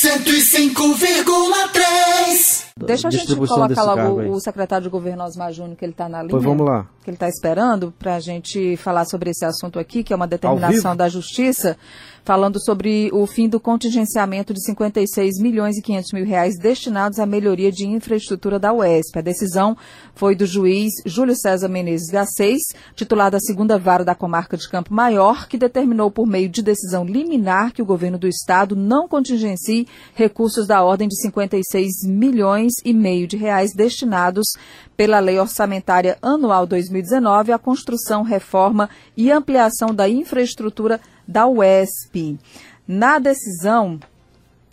105,3 Deixa a gente colocar logo o secretário de governo Osmar Júnior, que ele está na linha. Pois vamos lá. Que ele está esperando para a gente falar sobre esse assunto aqui, que é uma determinação da Justiça falando sobre o fim do contingenciamento de 56 milhões e 500 mil reais destinados à melhoria de infraestrutura da UESP. A decisão foi do juiz Júlio César Menezes Gacês, titulado a segunda vara da comarca de Campo Maior, que determinou por meio de decisão liminar que o governo do estado não contingencie recursos da ordem de 56 milhões e meio de reais destinados pela Lei Orçamentária Anual 2019 à construção, reforma e ampliação da infraestrutura da UESP. Na decisão,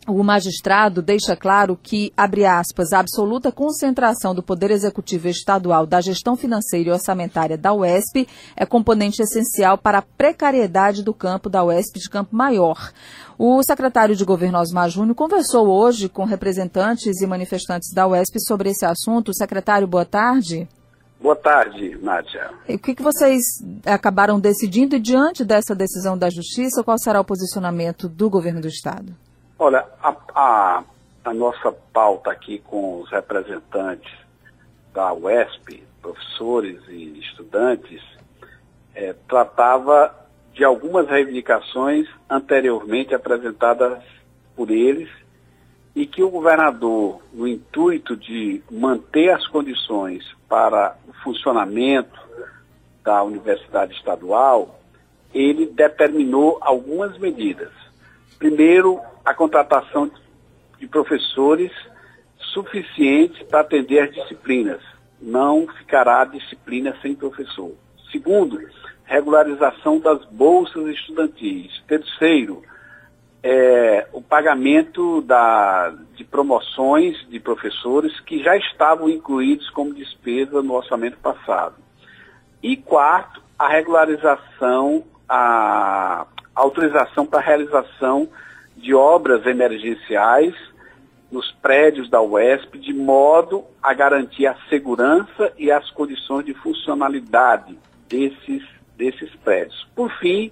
o magistrado deixa claro que, abre aspas, a absoluta concentração do Poder Executivo Estadual da gestão financeira e orçamentária da UESP é componente essencial para a precariedade do campo da UESP de Campo Maior. O secretário de Governo Osmar Júnior conversou hoje com representantes e manifestantes da UESP sobre esse assunto. Secretário, boa tarde. Boa tarde, Nádia. O que, que vocês acabaram decidindo e diante dessa decisão da Justiça, qual será o posicionamento do governo do Estado? Olha, a, a, a nossa pauta aqui com os representantes da UESP, professores e estudantes, é, tratava de algumas reivindicações anteriormente apresentadas por eles e que o governador, no intuito de manter as condições para o funcionamento da Universidade Estadual, ele determinou algumas medidas. Primeiro, a contratação de professores suficientes para atender as disciplinas. Não ficará disciplina sem professor. Segundo, regularização das bolsas estudantis. Terceiro, é, o pagamento da, de promoções de professores que já estavam incluídos como despesa no orçamento passado. E quarto, a regularização, a, autorização para a realização de obras emergenciais nos prédios da UESP, de modo a garantir a segurança e as condições de funcionalidade desses, desses prédios. Por fim,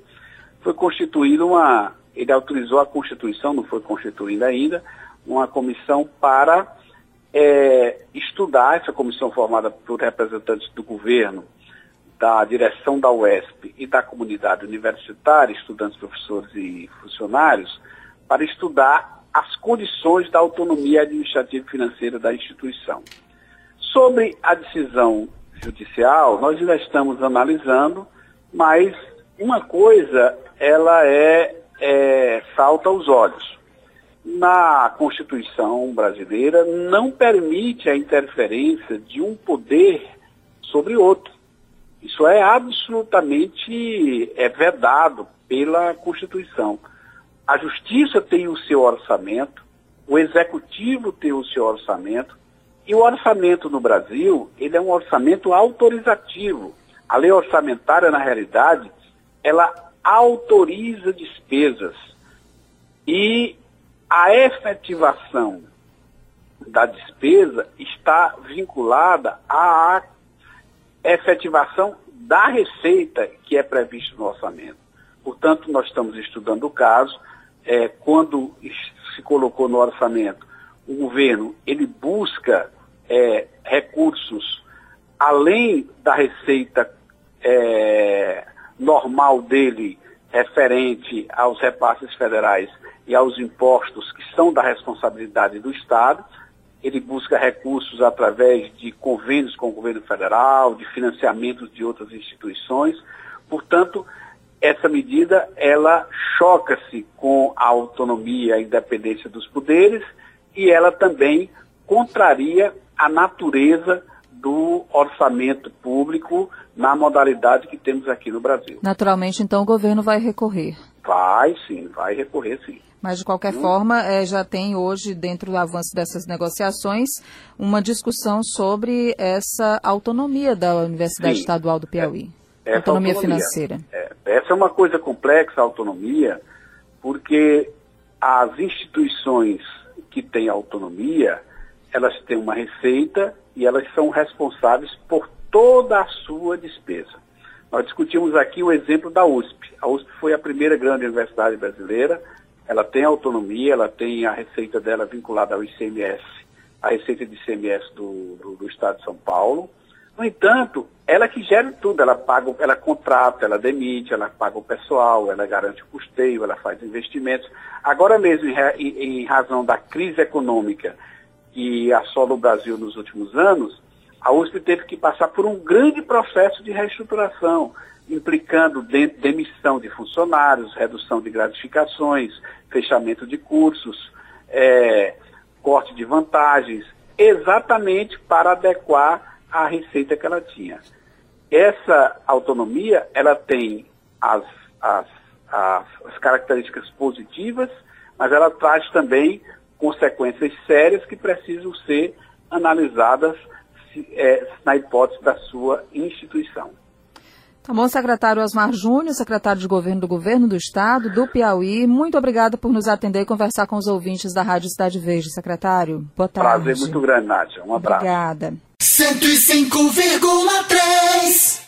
foi constituída uma ele autorizou a Constituição, não foi constituída ainda, uma comissão para é, estudar, essa comissão formada por representantes do governo, da direção da UESP e da comunidade universitária, estudantes, professores e funcionários, para estudar as condições da autonomia administrativa e financeira da instituição. Sobre a decisão judicial, nós ainda estamos analisando, mas uma coisa ela é é, salta aos olhos. Na Constituição brasileira não permite a interferência de um poder sobre outro. Isso é absolutamente é vedado pela Constituição. A Justiça tem o seu orçamento, o Executivo tem o seu orçamento, e o orçamento no Brasil, ele é um orçamento autorizativo. A lei orçamentária, na realidade, ela autoriza despesas e a efetivação da despesa está vinculada à efetivação da receita que é prevista no orçamento. Portanto, nós estamos estudando o caso. É, quando se colocou no orçamento, o governo ele busca é, recursos além da receita é, normal dele referente aos repasses federais e aos impostos que são da responsabilidade do Estado. Ele busca recursos através de convênios com o governo federal, de financiamentos de outras instituições. Portanto, essa medida ela choca-se com a autonomia e a independência dos poderes e ela também contraria a natureza do orçamento público na modalidade que temos aqui no Brasil. Naturalmente, então, o governo vai recorrer. Vai sim, vai recorrer sim. Mas, de qualquer hum. forma, é, já tem hoje, dentro do avanço dessas negociações, uma discussão sobre essa autonomia da Universidade sim. Estadual do Piauí. É, autonomia, autonomia, financeira. É, essa é uma coisa complexa, a autonomia, porque as instituições que têm autonomia, elas têm uma receita e elas são responsáveis por toda a sua despesa. Nós discutimos aqui o exemplo da USP. A USP foi a primeira grande universidade brasileira, ela tem autonomia, ela tem a receita dela vinculada ao ICMS, a receita de ICMS do, do, do Estado de São Paulo. No entanto, ela que gera tudo, ela paga, ela contrata, ela demite, ela paga o pessoal, ela garante o custeio, ela faz investimentos. Agora mesmo, em, razão da crise econômica que assola o Brasil nos últimos anos, a USP teve que passar por um grande processo de reestruturação, implicando de, demissão de funcionários, redução de gratificações, fechamento de cursos, é, corte de vantagens, exatamente para adequar a receita que ela tinha. Essa autonomia, ela tem as, as, as, as características positivas, mas ela traz também consequências sérias que precisam ser analisadas é, na hipótese da sua instituição. Tá bom, secretário Osmar Júnior, secretário de Governo do Governo do Estado, do Piauí. Muito obrigada por nos atender e conversar com os ouvintes da Rádio Cidade Verde, secretário. Boa tarde. Prazer muito grande, Nádia. Um abraço. Obrigada. 105,3